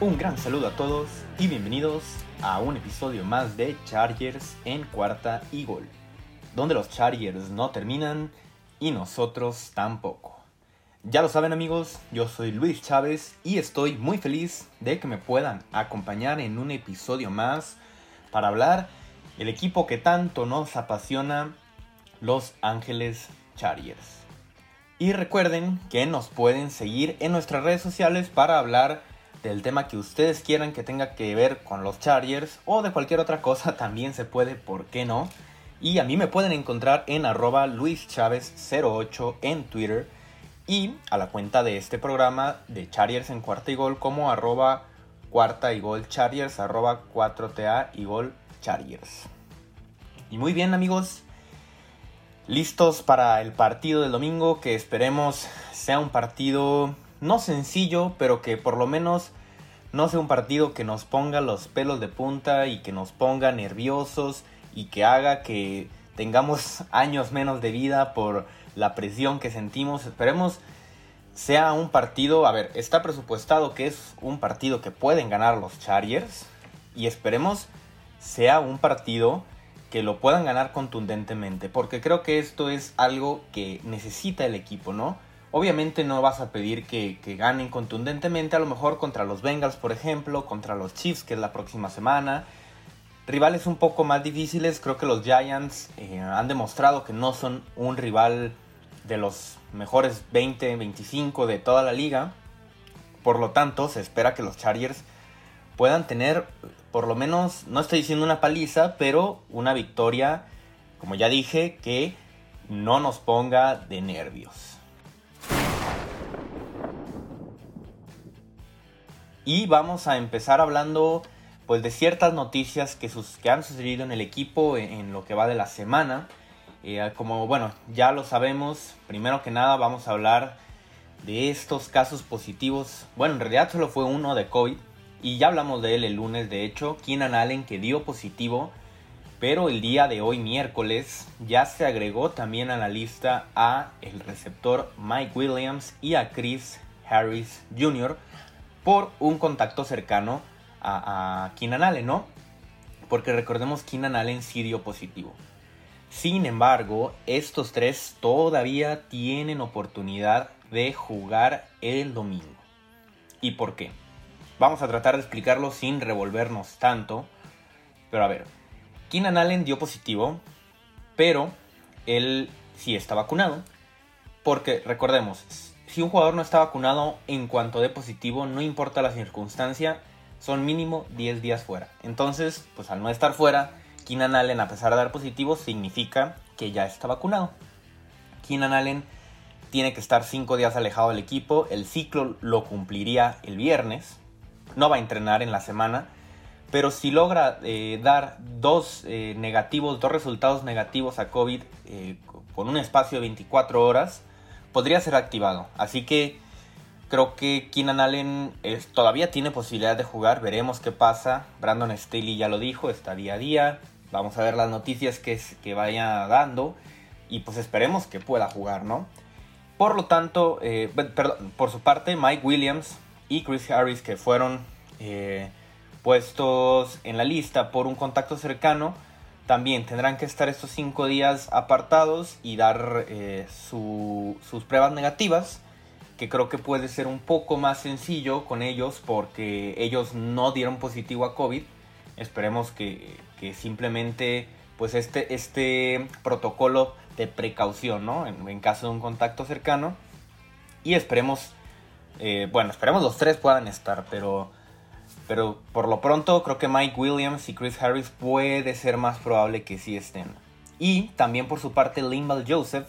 Un gran saludo a todos y bienvenidos a un episodio más de Chargers en cuarta y gol, donde los Chargers no terminan y nosotros tampoco. Ya lo saben amigos, yo soy Luis Chávez y estoy muy feliz de que me puedan acompañar en un episodio más para hablar del equipo que tanto nos apasiona, Los Ángeles Chargers. Y recuerden que nos pueden seguir en nuestras redes sociales para hablar del tema que ustedes quieran que tenga que ver con los Chargers o de cualquier otra cosa también se puede, ¿por qué no? Y a mí me pueden encontrar en arroba luischavez08 en Twitter y a la cuenta de este programa de Chargers en cuarta y gol como arroba cuarta y gol Chargers arroba 4TA y gol Chargers. Y muy bien amigos, listos para el partido del domingo que esperemos sea un partido no sencillo, pero que por lo menos no sea un partido que nos ponga los pelos de punta y que nos ponga nerviosos y que haga que tengamos años menos de vida por la presión que sentimos. Esperemos sea un partido, a ver, está presupuestado que es un partido que pueden ganar los Chargers y esperemos sea un partido que lo puedan ganar contundentemente, porque creo que esto es algo que necesita el equipo, ¿no? Obviamente no vas a pedir que, ganen contundentemente, a lo mejor contra los Bengals, por ejemplo, contra los Chiefs, que es la próxima semana. Rivales un poco más difíciles, creo que los Giants eh, han demostrado que no son un rival de los mejores 20, 25 de toda la liga. Por lo tanto, se espera que los Chargers puedan tener, por lo menos, no estoy diciendo una paliza, pero una victoria, como ya dije, que no nos ponga de nervios. Y vamos a empezar hablando pues de ciertas noticias que, sus, que han sucedido en el equipo en, lo que va de la semana. Eh, como bueno, ya lo sabemos, primero que nada vamos a hablar de estos casos positivos. Bueno, en realidad solo fue uno de COVID y ya hablamos de él el lunes, de hecho, Keenan Allen que dio positivo, pero el día de hoy miércoles ya se agregó también a la lista a el receptor Mike Williams y a Chris Harris Jr por un contacto cercano a, Keenan Allen, ¿no? Porque recordemos Keenan Allen sí dio positivo. Sin embargo, estos tres todavía tienen oportunidad de jugar el domingo. ¿Y por qué? Vamos a tratar de explicarlo sin revolvernos tanto. Pero a ver, Keenan Allen dio positivo, pero él sí está vacunado. Porque recordemos, si un jugador no está vacunado en cuanto de positivo, no importa la circunstancia, son mínimo 10 días fuera. Entonces, pues al no estar fuera, Keenan Allen, a pesar de dar positivo, significa que ya está vacunado. Keenan Allen tiene que estar 5 días alejado del equipo, el ciclo lo cumpliría el viernes, no va a entrenar en la semana, pero si logra eh, dar dos eh, negativos, dos resultados negativos a COVID eh, con un espacio de 24 horas, podría ser activado. Así que creo que Keenan Allen todavía tiene posibilidad de jugar. Veremos qué pasa. Brandon Staley ya lo dijo, está día a día. Vamos a ver las noticias que, vaya dando. Y pues esperemos que pueda jugar, ¿no? Por lo tanto, eh, por su parte, Mike Williams y Chris Harris, que fueron eh, puestos en la lista por un contacto cercano, también tendrán que estar estos cinco días apartados y dar eh, sus pruebas negativas, que creo que puede ser un poco más sencillo con ellos porque ellos no dieron positivo a COVID. Esperemos que, simplemente pues este, este protocolo de precaución, ¿no? En, caso de un contacto cercano. Y esperemos, eh, bueno, esperemos los tres puedan estar, pero pero por lo pronto creo que Mike Williams y Chris Harris puede ser más probable que sí estén. Y también por su parte Limbal Joseph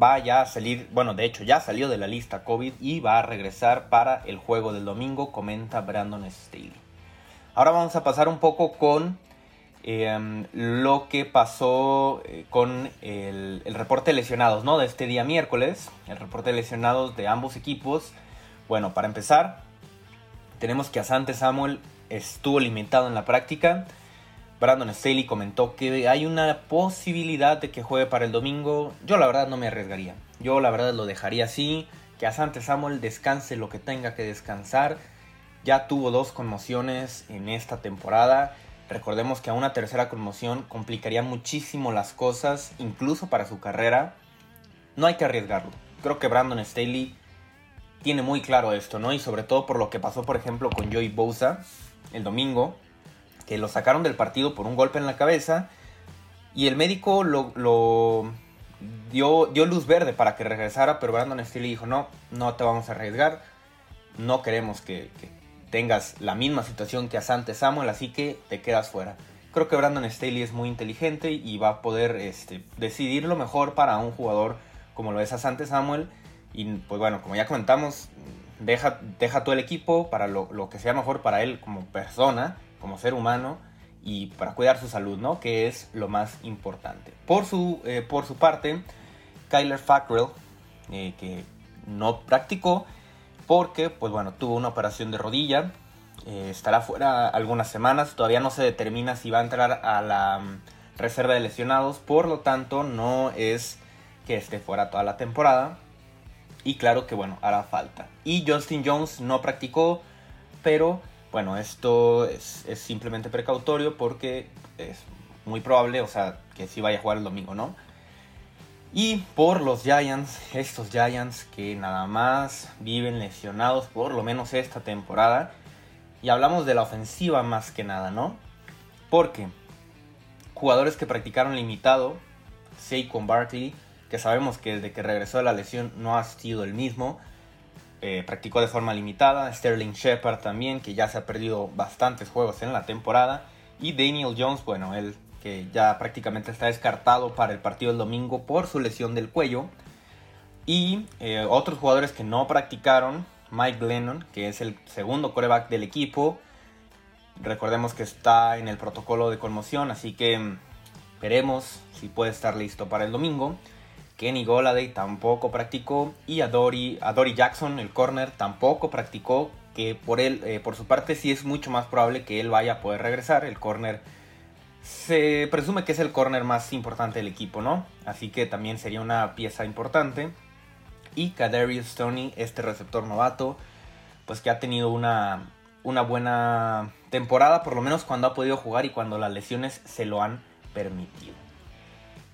va ya a salir, bueno de hecho ya salió de la lista COVID y va a regresar para el juego del domingo, comenta Brandon Staley. Ahora vamos a pasar un poco con em, lo que pasó eh, con el, reporte de lesionados, ¿no? De este día miércoles, el reporte de lesionados de ambos equipos. Bueno, para empezar, tenemos que Asante Samuel estuvo limitado en la práctica. Brandon Staley comentó que hay una posibilidad de que juegue para el domingo. Yo la verdad no me arriesgaría. Yo la verdad lo dejaría así. Que Asante Samuel descanse lo que tenga que descansar. ya tuvo dos conmociones en esta temporada. Recordemos que a una tercera conmoción complicaría muchísimo las cosas, incluso para su carrera. No hay que arriesgarlo. Creo que Brandon Staley tiene muy claro esto, ¿no? Y sobre todo por lo que pasó, por ejemplo, con Joey Bosa el domingo, que lo sacaron del partido por un golpe en la cabeza y el médico lo, dio, luz verde para que regresara, pero Brandon Staley dijo, no, no te vamos a arriesgar, no queremos que, tengas la misma situación que Asante Samuel, así que te quedas fuera. Creo que Brandon Staley es muy inteligente y va a poder este, decidir lo mejor para un jugador como lo es Asante Samuel y pues bueno, como ya comentamos, deja, deja todo el equipo para lo, que sea mejor para él como persona, como ser humano y para cuidar su salud, ¿no? Que es lo más importante. Por su, eh, por su parte, Kyler Fackrell, eh, que no practicó porque, pues bueno, tuvo una operación de rodilla, eh, estará fuera algunas semanas, todavía no se determina si va a entrar a la mm, reserva de lesionados, por lo tanto no es que esté fuera toda la temporada, y claro que bueno, hará falta. Y Justin Jones no practicó, pero bueno, esto es, simplemente precautorio porque es muy probable, o sea, que sí vaya a jugar el domingo, ¿no? Y por los Giants, estos Giants que nada más viven lesionados por lo menos esta temporada. Y hablamos de la ofensiva más que nada, ¿no? Porque jugadores que practicaron limitado, Saquon Barkley, que sabemos que desde que regresó de la lesión no ha sido el mismo. Eh, practicó de forma limitada. Sterling Shepard también, que ya se ha perdido bastantes juegos en la temporada. Y Daniel Jones, bueno, él que ya prácticamente está descartado para el partido del domingo por su lesión del cuello. Y eh, otros jugadores que no practicaron, Mike Lennon, que es el segundo coreback del equipo. Recordemos que está en el protocolo de conmoción, así que mm, veremos si puede estar listo para el domingo. Kenny Goladay tampoco practicó y a Dory, Jackson, el corner, tampoco practicó, que por, él, eh, por su parte sí es mucho más probable que él vaya a poder regresar. El corner se presume que es el corner más importante del equipo, ¿no? Así que también sería una pieza importante. Y Kadarius Stoney, este receptor novato, pues que ha tenido una, una buena temporada, por lo menos cuando ha podido jugar y cuando las lesiones se lo han permitido.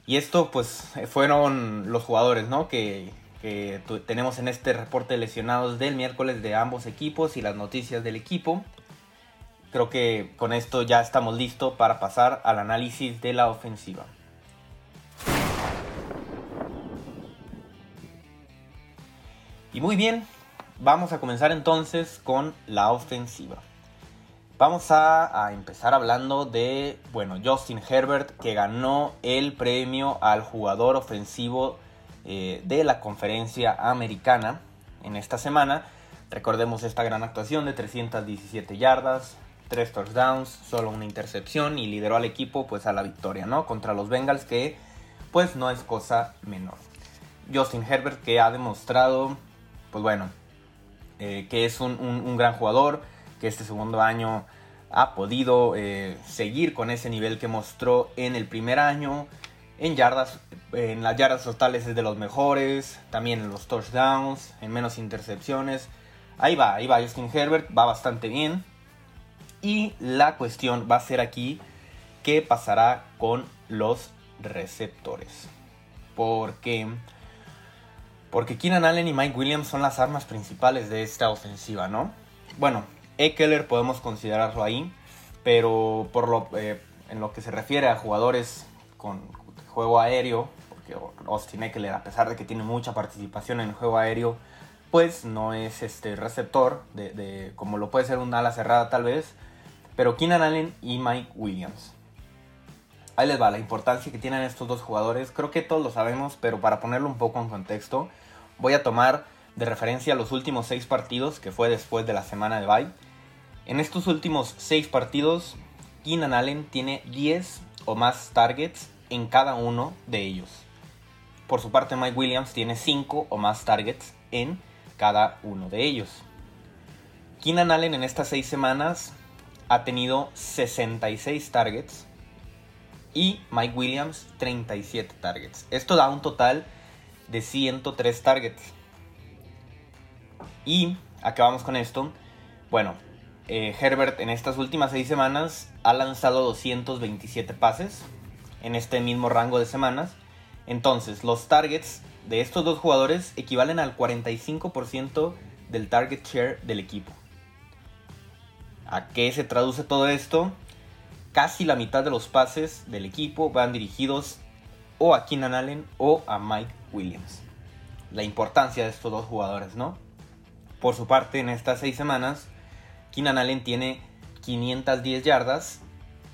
Y esto pues fueron los jugadores, ¿no? Que, tenemos en este reporte lesionados del miércoles de ambos equipos y las noticias del equipo. Creo que con esto ya estamos listos para pasar al análisis de la ofensiva. Y muy bien, vamos a comenzar entonces con la ofensiva. Vamos a, empezar hablando de, bueno, Justin Herbert, que ganó el premio al jugador ofensivo eh, de la conferencia americana en esta semana. Recordemos esta gran actuación de 317 yardas, 3 touchdowns, solo una intercepción y lideró al equipo pues a la victoria, ¿no? Contra los Bengals que pues no es cosa menor. Justin Herbert que ha demostrado, pues bueno, eh, que es un gran jugador este segundo año ha podido eh, seguir con ese nivel que mostró en el primer año. En yardas, en las yardas totales es de los mejores, también en los touchdowns, en menos intercepciones. Ahí va, ahí va Justin Herbert, va bastante bien. Y la cuestión va a ser aquí qué pasará con los receptores. Porque porque Keenan Allen y Mike Williams son las armas principales de esta ofensiva, ¿no? Bueno, Eckler podemos considerarlo ahí, pero por lo, eh, en lo que se refiere a jugadores con juego aéreo, porque Austin Eckler, a pesar de que tiene mucha participación en el juego aéreo, pues no es este receptor, de, como lo puede ser un ala cerrada tal vez, pero Keenan Allen y Mike Williams. Ahí les va la importancia que tienen estos dos jugadores. Creo que todos lo sabemos, pero para ponerlo un poco en contexto, voy a tomar de referencia los últimos seis partidos que fue después de la semana de bye en estos últimos 6 partidos, Keenan Allen tiene 10 o más targets en cada uno de ellos. Por su parte, Mike Williams tiene 5 o más targets en cada uno de ellos. Keenan Allen en estas 6 semanas ha tenido 66 targets y Mike Williams 37 targets. Esto da un total de 103 targets. Y acabamos con esto. Bueno, eh, Herbert en estas últimas seis semanas ha lanzado 227 pases en este mismo rango de semanas. Entonces, los targets de estos dos jugadores equivalen al 45% del target share del equipo. ¿A qué se traduce todo esto? Casi la mitad de los pases del equipo van dirigidos o a Keenan Allen o a Mike Williams. La importancia de estos dos jugadores, ¿no? Por su parte, en estas seis semanas, Keenan Allen tiene 510 yardas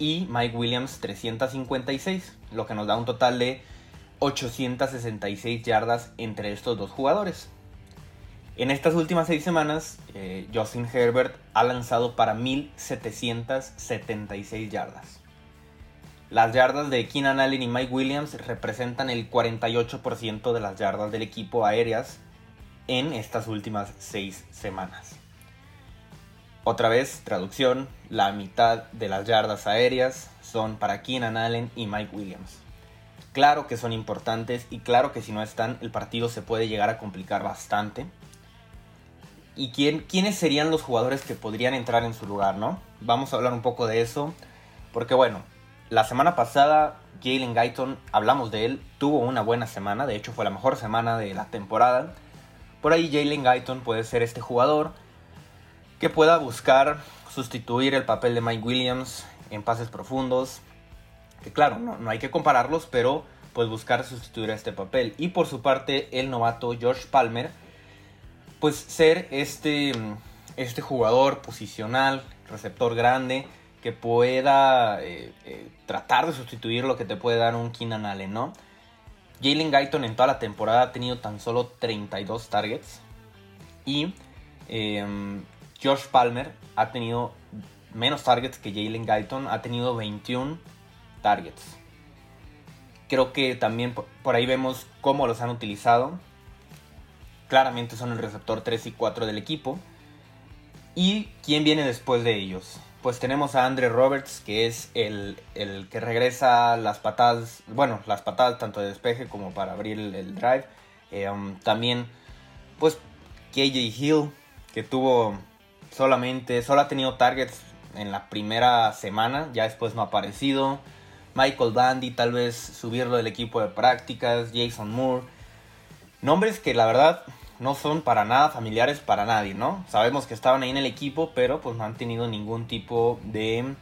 y Mike Williams 356, lo que nos da un total de 866 yardas entre estos dos jugadores. En estas últimas seis semanas, eh, Justin Herbert ha lanzado para 1776 yardas. Las yardas de Keenan Allen y Mike Williams representan el 48% de las yardas del equipo aéreas en estas últimas seis semanas. Otra vez, traducción, la mitad de las yardas aéreas son para Keenan Allen y Mike Williams. Claro que son importantes y claro que si no están el partido se puede llegar a complicar bastante. ¿Y quién, quiénes serían los jugadores que podrían entrar en su lugar, no? Vamos a hablar un poco de eso. Porque bueno, la semana pasada Jalen Guyton, hablamos de él, tuvo una buena semana, de hecho fue la mejor semana de la temporada. Por ahí Jalen Guyton puede ser este jugador que pueda buscar sustituir el papel de Mike Williams en pases profundos, que claro, no, hay que compararlos, pero pues buscar sustituir a este papel. Y por su parte, el novato George Palmer, pues ser este, este jugador posicional, receptor grande, que pueda eh, eh, tratar de sustituir lo que te puede dar un Keenan Allen, ¿no? Jalen Guyton en toda la temporada ha tenido tan solo 32 targets. Y em, George Palmer ha tenido menos targets que Jalen Guyton, ha tenido 21 targets. Creo que también por ahí vemos cómo los han utilizado. Claramente son el receptor 3 y 4 del equipo. ¿Y quién viene después de ellos? Pues tenemos a Andre Roberts, que es el, que regresa las patadas, bueno, las patadas tanto de despeje como para abrir el, drive. Eh, um, también, pues, KJ Hill, que tuvo solamente, solo ha tenido targets en la primera semana, ya después no ha aparecido. Michael Bandy, tal vez subirlo del equipo de prácticas, Jason Moore. Nombres que la verdad no son para nada familiares para nadie, ¿no? Sabemos que estaban ahí en el equipo, pero pues no han tenido ningún tipo de,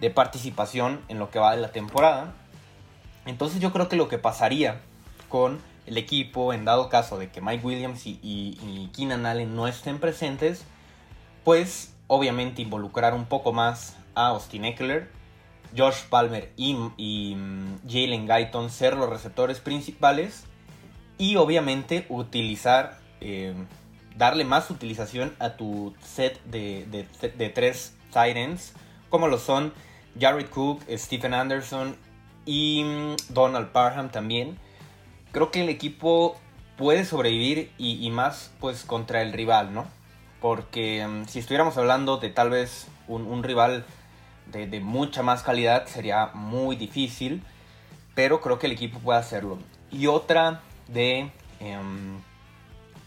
de participación en lo que va de la temporada. Entonces yo creo que lo que pasaría con el equipo en dado caso de que Mike Williams y, y Keenan Allen no estén presentes, pues obviamente involucrar un poco más a Austin Eckler Josh Palmer y, mm, Jalen Guyton ser los receptores principales y obviamente utilizar, eh, darle más utilización a tu set de, de, tres Titans como lo son Jared Cook, Stephen Anderson y mm, Donald Parham también. Creo que el equipo puede sobrevivir y, más pues contra el rival, ¿no? Porque mm, si estuviéramos hablando de tal vez un rival de, mucha más calidad sería muy difícil, pero creo que el equipo puede hacerlo. Y otra de, em,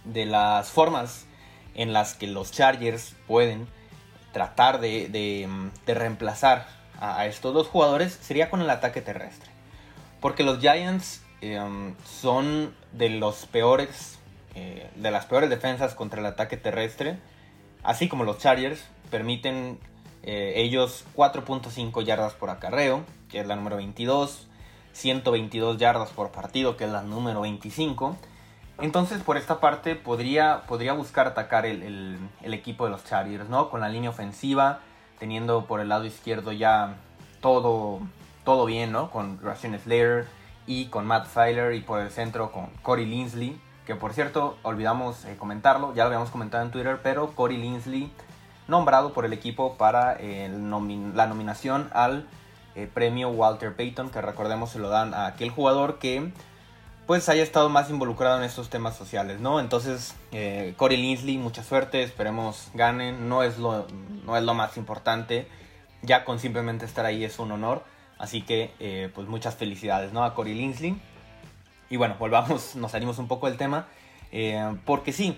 de las formas en las que los Chargers pueden tratar de, em, reemplazar a, estos dos jugadores sería con el ataque terrestre. Porque los Giants em, son de los peores, eh, de las peores defensas contra el ataque terrestre. Así como los Chargers permiten eh, ellos 4.5 yardas por acarreo, que es la número 22. 122 yardas por partido, que es la número 25. Entonces, por esta parte, podría, podría buscar atacar el, equipo de los Chargers, ¿no? Con la línea ofensiva, teniendo por el lado izquierdo ya todo, todo bien, ¿no? Con Russian Slayer y con Matt Filer, y por el centro con Corey Linsley, que por cierto, olvidamos eh, comentarlo, ya lo habíamos comentado en Twitter, pero Corey Linsley nombrado por el equipo para la nominación al eh, premio Walter Payton, que recordemos se lo dan a aquel jugador que pues haya estado más involucrado en estos temas sociales, ¿no? Entonces, eh, Corey Linsley, mucha suerte, esperemos ganen, no es, lo, no es lo más importante, ya con simplemente estar ahí es un honor, así que eh, pues muchas felicidades, ¿no? A Corey Linsley. Y bueno, volvamos, nos salimos un poco del tema, porque sí,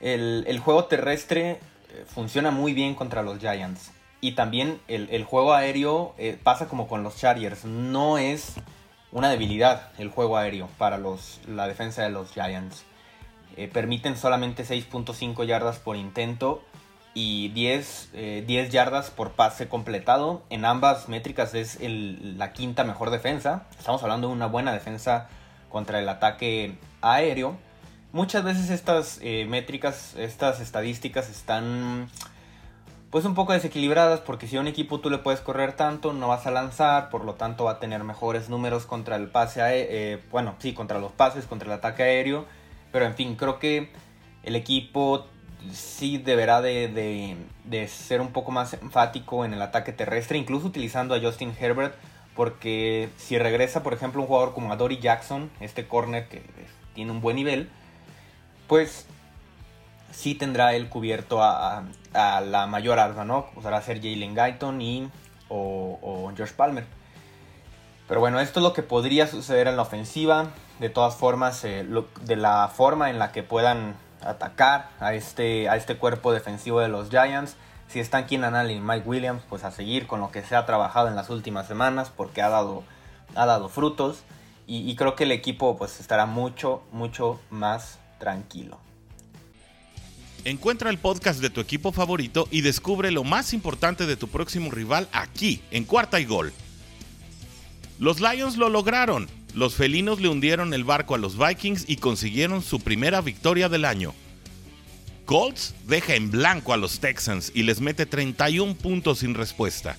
el, el juego terrestre funciona muy bien contra los Giants. Y también el, juego aéreo eh, pasa como con los Chargers. No es una debilidad el juego aéreo para los, la defensa de los Giants. Eh, permiten solamente 6.5 yardas por intento y 10, 10, eh, yardas por pase completado. En ambas métricas es la quinta mejor defensa. Estamos hablando de una buena defensa contra el ataque aéreo. Muchas veces estas eh, métricas, estas estadísticas están pues un poco desequilibradas porque si a un equipo tú le puedes correr tanto, no vas a lanzar, por lo tanto va a tener mejores números contra el pase, eh, bueno, sí, contra los pases, contra el ataque aéreo, pero en fin, creo que el equipo sí deberá de, ser un poco más enfático en el ataque terrestre, incluso utilizando a Justin Herbert, porque si regresa, por ejemplo, un jugador como Dory Jackson, este corner que tiene un buen nivel, pues sí tendrá él cubierto a, la mayor arma, ¿no? Podrá ser Jalen Guyton y, o, o George Palmer. Pero bueno, esto es lo que podría suceder en la ofensiva. De todas formas, eh, de la forma en la que puedan atacar a este, a este cuerpo defensivo de los Giants. Si están Keenan Allen y Mike Williams, pues a seguir con lo que se ha trabajado en las últimas semanas porque ha dado, ha dado frutos. Y, y creo que el equipo pues estará mucho, mucho más tranquilo. Encuentra el podcast de tu equipo favorito y descubre lo más importante de tu próximo rival aquí, en Cuarta y Gol. Los Lions lo lograron los felinos le hundieron el barco a los Vikings y consiguieron su primera victoria del año. Colts deja en blanco a los Texans y les mete 31 puntos sin respuesta.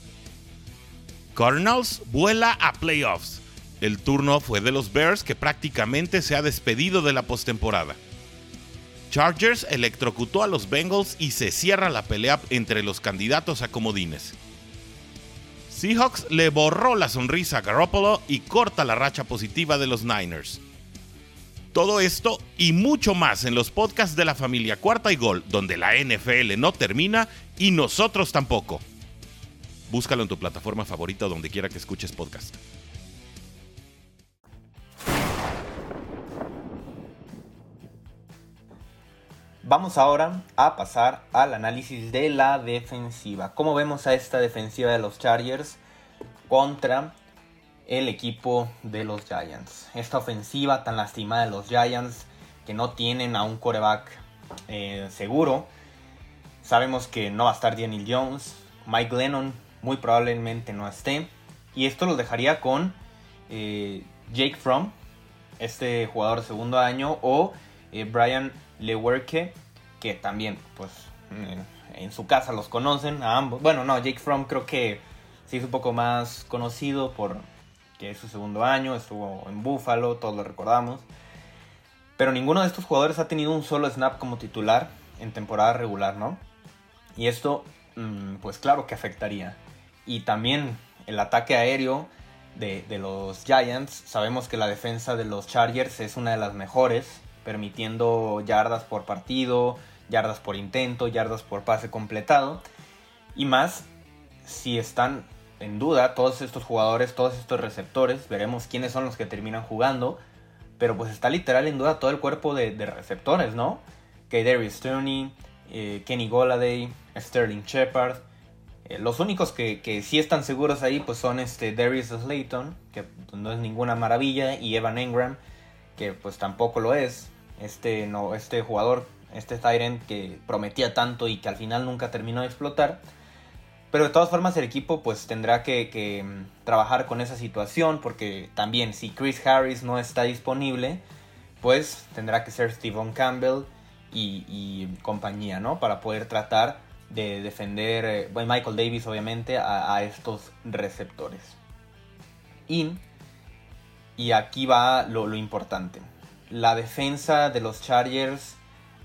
Cardinals vuela a playoffs. El turno fue de los Bears que prácticamente se ha despedido de la postemporada. Chargers electrocutó a los Bengals y se cierra la pelea entre los candidatos a comodines. Seahawks le borró la sonrisa a Garoppolo y corta la racha positiva de los Niners. Todo esto y mucho más en los podcasts de la familia Cuarta y Gol, donde la NFL no termina y nosotros tampoco. Búscalo en tu plataforma favorita donde quiera que escuches podcast. Vamos ahora a pasar al análisis de la defensiva. ¿Cómo vemos a esta defensiva de los Chargers contra el equipo de los Giants? Esta ofensiva tan lastimada de los Giants que no tienen a un coreback eh, seguro. Sabemos que no va a estar Daniel Jones. Mike Lennon muy probablemente no esté. Y esto lo dejaría con eh, Jake Fromm, este jugador de segundo año, o eh, Brian Lewerke, que también, pues, en, su casa los conocen a ambos. Bueno, no, Jake Fromm creo que sí es un poco más conocido por que es su segundo año, estuvo en Buffalo, todos lo recordamos. Pero ninguno de estos jugadores ha tenido un solo snap como titular en temporada regular, ¿no? Y esto, mm, pues claro que afectaría. Y también el ataque aéreo de, de, los Giants. Sabemos que la defensa de los Chargers es una de las mejores permitiendo yardas por partido, yardas por intento, yardas por pase completado. Y más si están en duda todos estos jugadores, todos estos receptores, veremos quiénes son los que terminan jugando. Pero pues está literal en duda todo el cuerpo de, receptores, ¿no? Que Darius Stoney, eh, Kenny Goladay, Sterling Shepard. Eh, los únicos que, que, sí están seguros ahí pues son este Darius Slayton, que no es ninguna maravilla, y Evan Engram, que pues tampoco lo es este, no, este jugador, este Tyrant que prometía tanto y que al final nunca terminó de explotar. Pero de todas formas el equipo pues tendrá que, mm, trabajar con esa situación porque también si Chris Harris no está disponible, pues tendrá que ser Stephen Campbell y, compañía, ¿no? Para poder tratar de defender, eh, Michael Davis obviamente, a, estos receptores. Y, y aquí va lo importante la defensa de los Chargers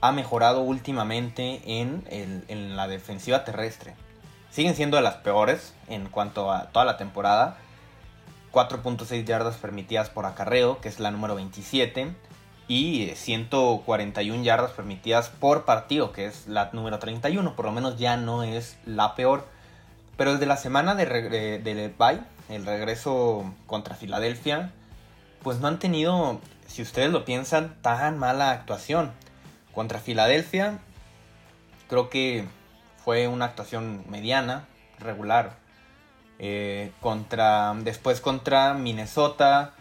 ha mejorado últimamente en, la defensiva terrestre. Siguen siendo de las peores en cuanto a toda la temporada. 4.6 yardas permitidas por acarreo, que es la número 27. Y 141 yardas permitidas por partido, que es la número 31. Por lo menos ya no es la peor. Pero desde la semana de, de, bye, el regreso contra Filadelfia, pues no han tenido si ustedes lo piensan, tan mala actuación. Contra Filadelfia, creo que fue una actuación mediana, regular. Eh, contra, después contra Minnesota,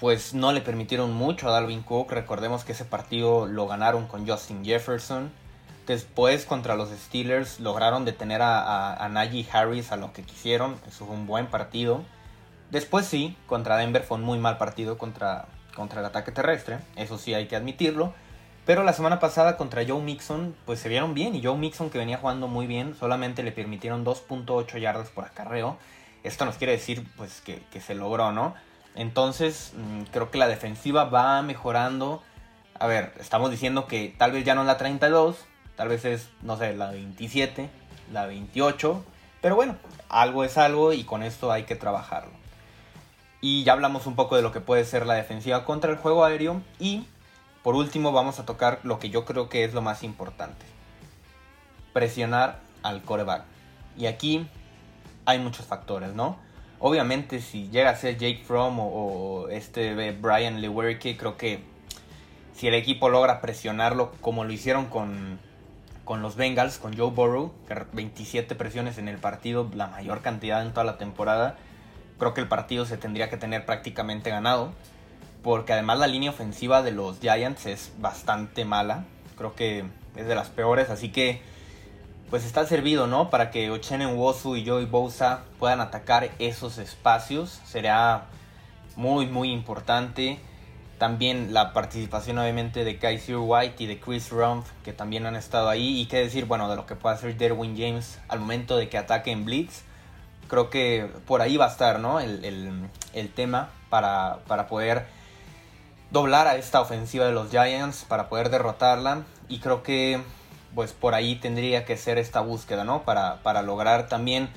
pues no le permitieron mucho a Dalvin Cook. Recordemos que ese partido lo ganaron con Justin Jefferson. Después contra los Steelers lograron detener a, a, Najee Harris a lo que quisieron. Eso fue un buen partido. Después sí, contra Denver fue un muy mal partido contra, contra el ataque terrestre. Eso sí hay que admitirlo. Pero la semana pasada contra Joe Mixon, pues se vieron bien. Y Joe Mixon, que venía jugando muy bien, solamente le permitieron 2.8 yardas por acarreo. Esto nos quiere decir pues que, que se logró, ¿no? Entonces, mm, creo que la defensiva va mejorando. A ver, estamos diciendo que tal vez ya no es la 32, tal vez es, no sé, la 27, la 28. Pero bueno, algo es algo y con esto hay que trabajarlo. Y ya hablamos un poco de lo que puede ser la defensiva contra el juego aéreo. Y por último vamos a tocar lo que yo creo que es lo más importante. Presionar al coreback. Y aquí hay muchos factores, ¿no? Obviamente si llega a ser Jake Fromm o, este Brian Lewerke, creo que si el equipo logra presionarlo como lo hicieron con, con los Bengals, con Joe Burrow, 27 presiones en el partido, la mayor cantidad en toda la temporada, creo que el partido se tendría que tener prácticamente ganado. Porque además la línea ofensiva de los Giants es bastante mala. Creo que es de las peores. Así que pues está servido, ¿no? Para que Ochenen Wosu y Joey Bosa puedan atacar esos espacios. Será muy, muy importante. También la participación obviamente de Kaiser White y de Chris Rumpf, que también han estado ahí. Y qué decir, bueno, de lo que puede hacer Derwin James al momento de que ataque en Blitz. Creo que por ahí va a estar, ¿no? El, el tema para, para poder doblar a esta ofensiva de los Giants, para poder derrotarla. Y creo que pues por ahí tendría que ser esta búsqueda, ¿no? Para, para lograr también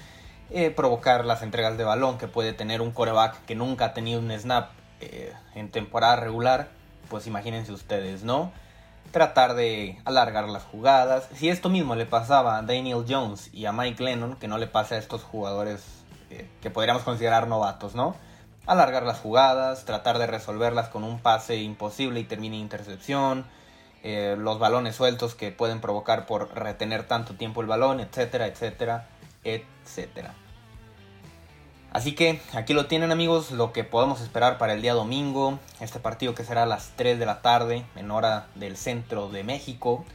eh, provocar las entregas de balón que puede tener un coreback que nunca ha tenido un snap eh, en temporada regular. Pues imagínense ustedes, ¿no? Tratar de alargar las jugadas. Si esto mismo le pasaba a Daniel Jones y a Mike Lennon, que no le pase a estos jugadores eh, que podríamos considerar novatos, ¿no? Alargar las jugadas, tratar de resolverlas con un pase imposible y termine intercepción eh, los balones sueltos que pueden provocar por retener tanto tiempo el balón, etcétera, etcétera, etcétera. Así que aquí lo tienen amigos, lo que podemos esperar para el día domingo, este partido que será a las 3 de la tarde en hora del centro de México,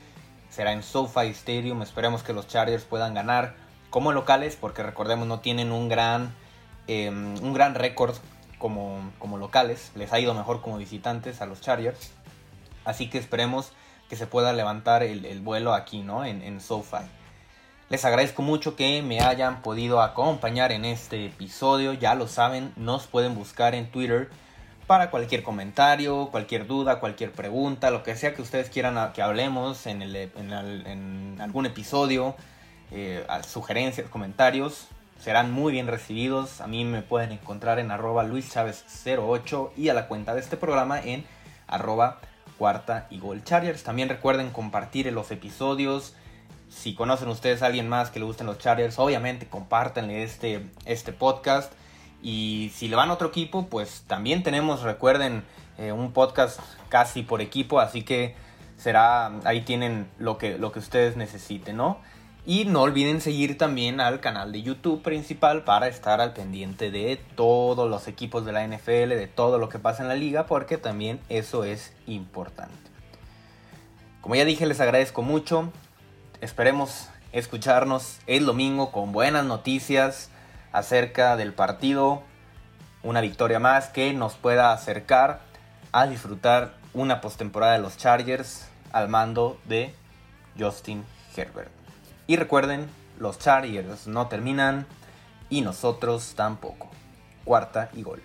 será en SoFi Stadium, esperemos que los Chargers puedan ganar como locales, porque recordemos no tienen un gran, em, un gran récord como, como locales, les ha ido mejor como visitantes a los Chargers. Así que esperemos que se pueda levantar el, vuelo aquí, ¿no? En, en SoFi. Les agradezco mucho que me hayan podido acompañar en este episodio. Ya lo saben, nos pueden buscar en Twitter para cualquier comentario, cualquier duda, cualquier pregunta, lo que sea que ustedes quieran que hablemos en, algún episodio, eh, sugerencias, comentarios, serán muy bien recibidos. A mí me pueden encontrar en arroba luischavez08 y a la cuenta de este programa en arroba cuarta y Gol Chargers. También recuerden compartir los episodios. Si conocen ustedes a alguien más que le gusten los Chargers, obviamente compártanle este, este podcast. Y si le van a otro equipo, pues también tenemos, recuerden, eh, un podcast casi por equipo. Así que será, ahí tienen lo que, lo que ustedes necesiten, ¿no? Y no olviden seguir también al canal de YouTube principal para estar al pendiente de todos los equipos de la NFL, de todo lo que pasa en la liga, porque también eso es importante. Como ya dije, les agradezco mucho. Esperemos escucharnos el domingo con buenas noticias acerca del partido. Una victoria más que nos pueda acercar a disfrutar una postemporada de los Chargers al mando de Justin Herbert. Y recuerden, los Chargers no terminan y nosotros tampoco. Cuarta y gol.